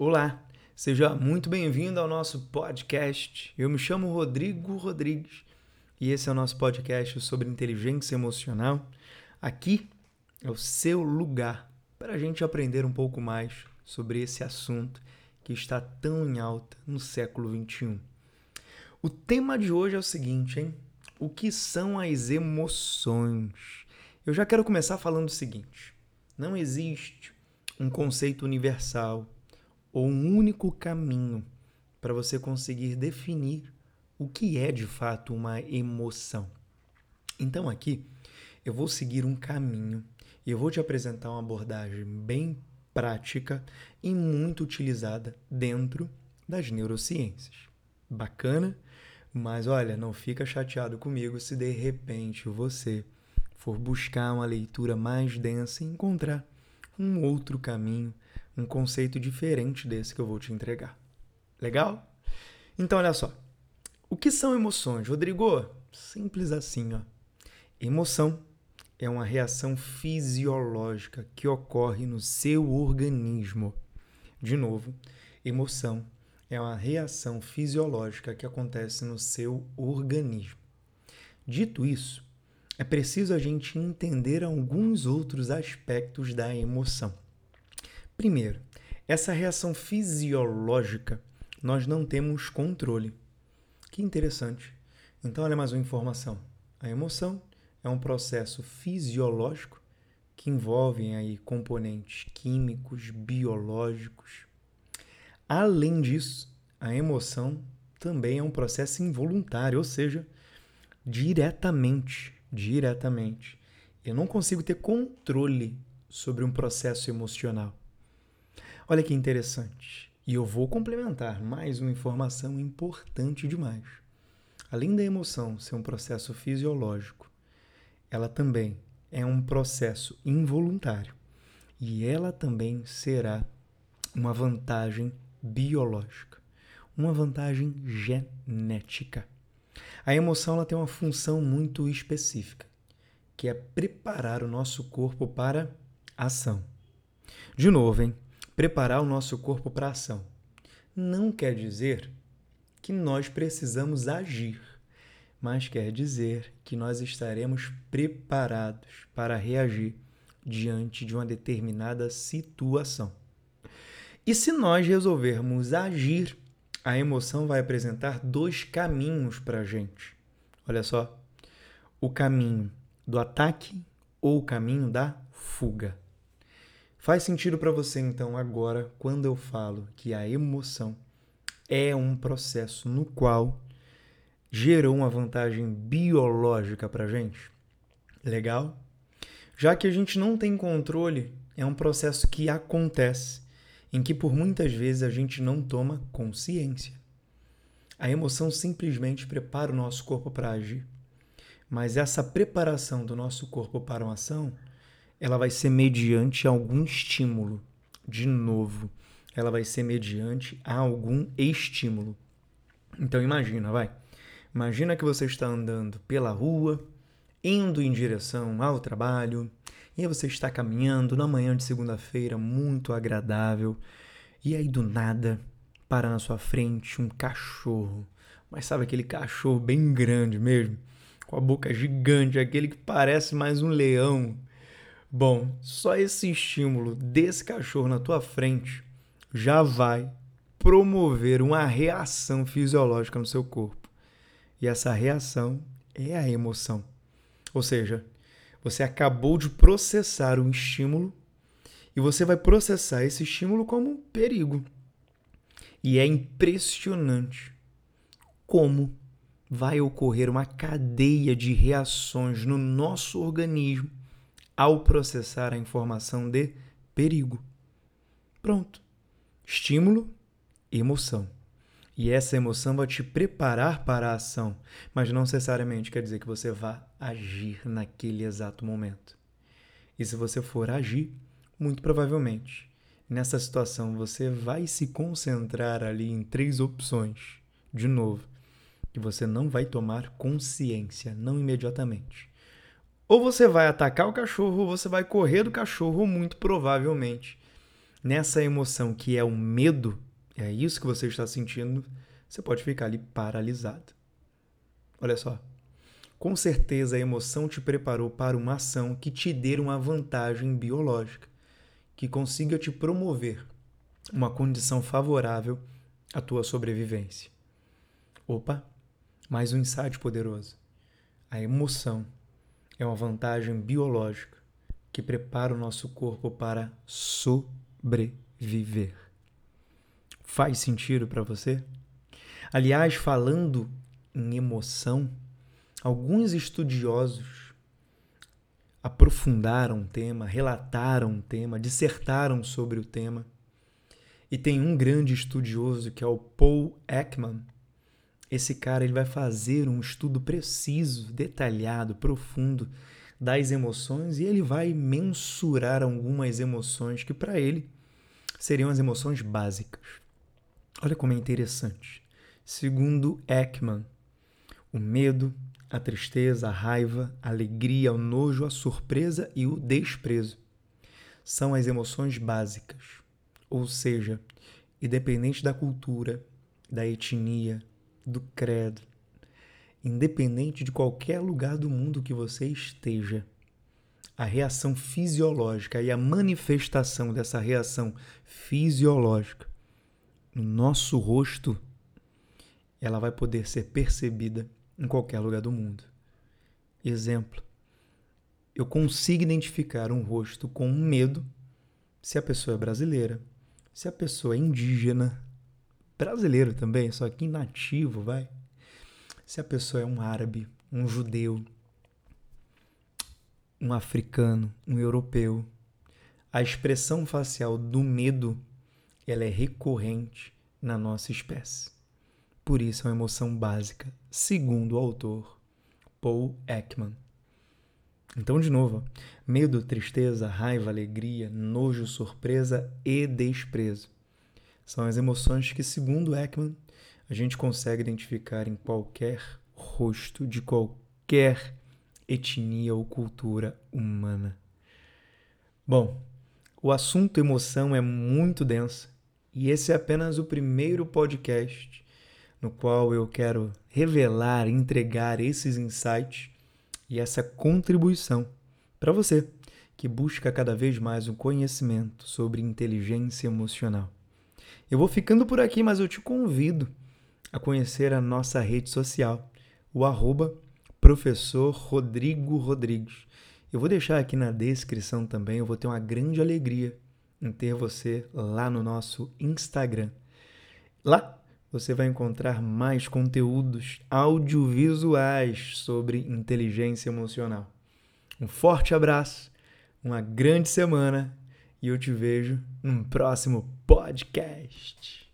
Olá, seja muito bem-vindo ao nosso podcast. Eu me chamo Rodrigo Rodrigues e esse é o nosso podcast sobre inteligência emocional. Aqui é o seu lugar para a gente aprender um pouco mais sobre esse assunto que está tão em alta no século XXI. O tema de hoje é o seguinte, hein? O que são as emoções? Eu já quero começar falando o seguinte: não existe um conceito universal ou um único caminho para você conseguir definir o que é de fato uma emoção. Então aqui eu vou seguir um caminho e eu vou te apresentar uma abordagem bem prática e muito utilizada dentro das neurociências. Bacana? Mas olha, não fica chateado comigo se de repente você for buscar uma leitura mais densa e encontrar um outro caminho um conceito diferente desse que eu vou te entregar. Legal? Então, olha só. O que são emoções, Rodrigo? Simples assim, ó. Emoção é uma reação fisiológica que ocorre no seu organismo. De novo, emoção é uma reação fisiológica que acontece no seu organismo. Dito isso, é preciso a gente entender alguns outros aspectos da emoção. Primeiro, essa reação fisiológica nós não temos controle. Que interessante. Então, olha mais uma informação. A emoção é um processo fisiológico que envolve aí componentes químicos, biológicos. Além disso, a emoção também é um processo involuntário, ou seja, diretamente, diretamente. Eu não consigo ter controle sobre um processo emocional. Olha que interessante. E eu vou complementar mais uma informação importante demais. Além da emoção ser um processo fisiológico, ela também é um processo involuntário. E ela também será uma vantagem biológica, uma vantagem genética. A emoção ela tem uma função muito específica, que é preparar o nosso corpo para ação. De novo, hein? Preparar o nosso corpo para ação. Não quer dizer que nós precisamos agir, mas quer dizer que nós estaremos preparados para reagir diante de uma determinada situação. E se nós resolvermos agir, a emoção vai apresentar dois caminhos para a gente. Olha só: o caminho do ataque ou o caminho da fuga. Faz sentido para você então agora quando eu falo que a emoção é um processo no qual gerou uma vantagem biológica para gente? Legal? Já que a gente não tem controle, é um processo que acontece, em que por muitas vezes a gente não toma consciência. A emoção simplesmente prepara o nosso corpo para agir. Mas essa preparação do nosso corpo para uma ação ela vai ser mediante algum estímulo. De novo, ela vai ser mediante algum estímulo. Então imagina, vai. Imagina que você está andando pela rua, indo em direção ao trabalho, e você está caminhando na manhã de segunda-feira, muito agradável, e aí do nada para na sua frente um cachorro. Mas sabe aquele cachorro bem grande mesmo? Com a boca gigante, aquele que parece mais um leão, Bom, só esse estímulo desse cachorro na tua frente já vai promover uma reação fisiológica no seu corpo. E essa reação é a emoção. Ou seja, você acabou de processar um estímulo e você vai processar esse estímulo como um perigo. E é impressionante como vai ocorrer uma cadeia de reações no nosso organismo ao processar a informação de perigo. Pronto. Estímulo, emoção. E essa emoção vai te preparar para a ação, mas não necessariamente quer dizer que você vá agir naquele exato momento. E se você for agir, muito provavelmente, nessa situação você vai se concentrar ali em três opções. De novo, que você não vai tomar consciência, não imediatamente. Ou você vai atacar o cachorro, ou você vai correr do cachorro, muito provavelmente. nessa emoção que é o medo, é isso que você está sentindo, você pode ficar ali paralisado. Olha só. Com certeza a emoção te preparou para uma ação que te dê uma vantagem biológica, que consiga te promover uma condição favorável à tua sobrevivência. Opa, mais um insight poderoso. A emoção é uma vantagem biológica que prepara o nosso corpo para sobreviver. Faz sentido para você? Aliás, falando em emoção, alguns estudiosos aprofundaram o tema, relataram o tema, dissertaram sobre o tema. E tem um grande estudioso que é o Paul Ekman. Esse cara ele vai fazer um estudo preciso, detalhado, profundo das emoções e ele vai mensurar algumas emoções que para ele seriam as emoções básicas. Olha como é interessante. Segundo Ekman, o medo, a tristeza, a raiva, a alegria, o nojo, a surpresa e o desprezo são as emoções básicas. Ou seja, independente da cultura, da etnia, do credo, independente de qualquer lugar do mundo que você esteja, a reação fisiológica e a manifestação dessa reação fisiológica no nosso rosto ela vai poder ser percebida em qualquer lugar do mundo. Exemplo: eu consigo identificar um rosto com medo se a pessoa é brasileira, se a pessoa é indígena, brasileiro também, só que nativo, vai. Se a pessoa é um árabe, um judeu, um africano, um europeu, a expressão facial do medo ela é recorrente na nossa espécie. Por isso é uma emoção básica, segundo o autor Paul Ekman. Então, de novo, medo, tristeza, raiva, alegria, nojo, surpresa e desprezo. São as emoções que, segundo Ekman, a gente consegue identificar em qualquer rosto de qualquer etnia ou cultura humana. Bom, o assunto emoção é muito denso e esse é apenas o primeiro podcast no qual eu quero revelar, entregar esses insights e essa contribuição para você que busca cada vez mais um conhecimento sobre inteligência emocional. Eu vou ficando por aqui, mas eu te convido a conhecer a nossa rede social, o arroba professor Rodrigo Rodrigues. Eu vou deixar aqui na descrição também, eu vou ter uma grande alegria em ter você lá no nosso Instagram. Lá você vai encontrar mais conteúdos audiovisuais sobre inteligência emocional. Um forte abraço, uma grande semana e eu te vejo no próximo podcast.